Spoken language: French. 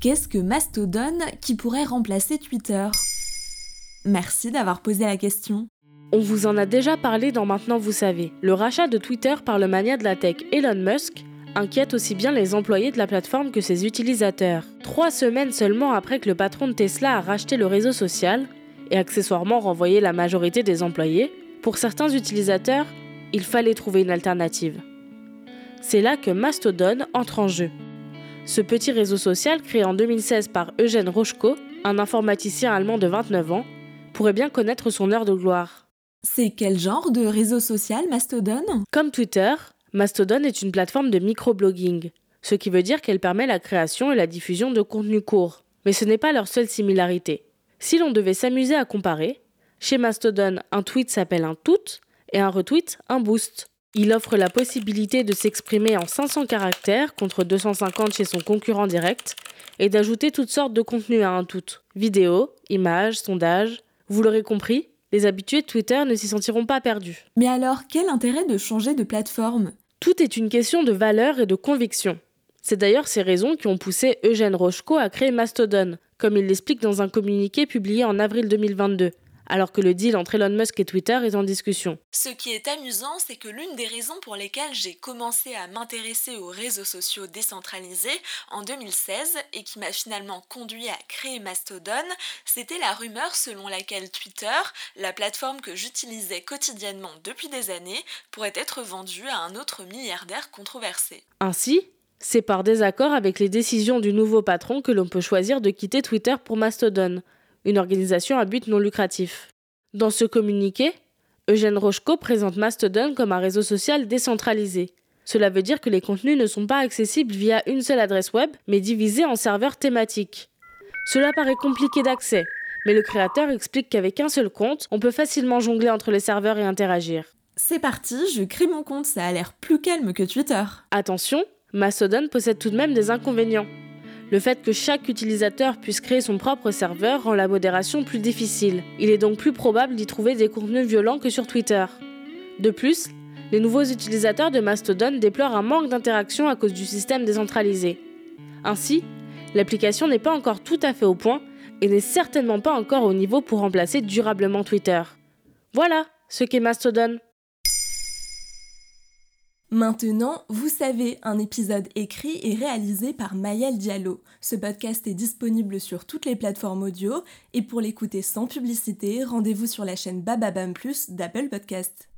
Qu'est-ce que Mastodon qui pourrait remplacer Twitter? Merci d'avoir posé la question. On vous en a déjà parlé dans Maintenant vous savez. Le rachat de Twitter par le mania de la tech Elon Musk inquiète aussi bien les employés de la plateforme que ses utilisateurs. Trois semaines seulement après que le patron de Tesla a racheté le réseau social et accessoirement renvoyé la majorité des employés, pour certains utilisateurs, il fallait trouver une alternative. C'est là que Mastodon entre en jeu. Ce petit réseau social créé en 2016 par Eugène Rochko, un informaticien allemand de 29 ans, pourrait bien connaître son heure de gloire. C'est quel genre de réseau social Mastodon? Comme Twitter, Mastodon est une plateforme de microblogging, ce qui veut dire qu'elle permet la création et la diffusion de contenus courts. Mais ce n'est pas leur seule similarité. Si l'on devait s'amuser à comparer, chez Mastodon, un tweet s'appelle un tout et un retweet un boost. Il offre la possibilité de s'exprimer en 500 caractères contre 250 chez son concurrent direct et d'ajouter toutes sortes de contenus à un tout. Vidéos, images, sondages. Vous l'aurez compris, les habitués de Twitter ne s'y sentiront pas perdus. Mais alors, quel intérêt de changer de plateforme? Tout est une question de valeur et de conviction. C'est d'ailleurs ces raisons qui ont poussé Eugène Rochko à créer Mastodon, comme il l'explique dans un communiqué publié en avril 2022 alors que le deal entre Elon Musk et Twitter est en discussion. Ce qui est amusant, c'est que l'une des raisons pour lesquelles j'ai commencé à m'intéresser aux réseaux sociaux décentralisés en 2016 et qui m'a finalement conduit à créer Mastodon, c'était la rumeur selon laquelle Twitter, la plateforme que j'utilisais quotidiennement depuis des années, pourrait être vendue à un autre milliardaire controversé. Ainsi, c'est par désaccord avec les décisions du nouveau patron que l'on peut choisir de quitter Twitter pour Mastodon une organisation à but non lucratif. Dans ce communiqué, Eugène Rochko présente Mastodon comme un réseau social décentralisé. Cela veut dire que les contenus ne sont pas accessibles via une seule adresse web, mais divisés en serveurs thématiques. Cela paraît compliqué d'accès, mais le créateur explique qu'avec un seul compte, on peut facilement jongler entre les serveurs et interagir. C'est parti, je crée mon compte, ça a l'air plus calme que Twitter. Attention, Mastodon possède tout de même des inconvénients. Le fait que chaque utilisateur puisse créer son propre serveur rend la modération plus difficile. Il est donc plus probable d'y trouver des contenus violents que sur Twitter. De plus, les nouveaux utilisateurs de Mastodon déplorent un manque d'interaction à cause du système décentralisé. Ainsi, l'application n'est pas encore tout à fait au point et n'est certainement pas encore au niveau pour remplacer durablement Twitter. Voilà ce qu'est Mastodon. Maintenant, vous savez, un épisode écrit et réalisé par Mayel Diallo. Ce podcast est disponible sur toutes les plateformes audio et pour l'écouter sans publicité, rendez-vous sur la chaîne Bababam Plus d'Apple Podcast.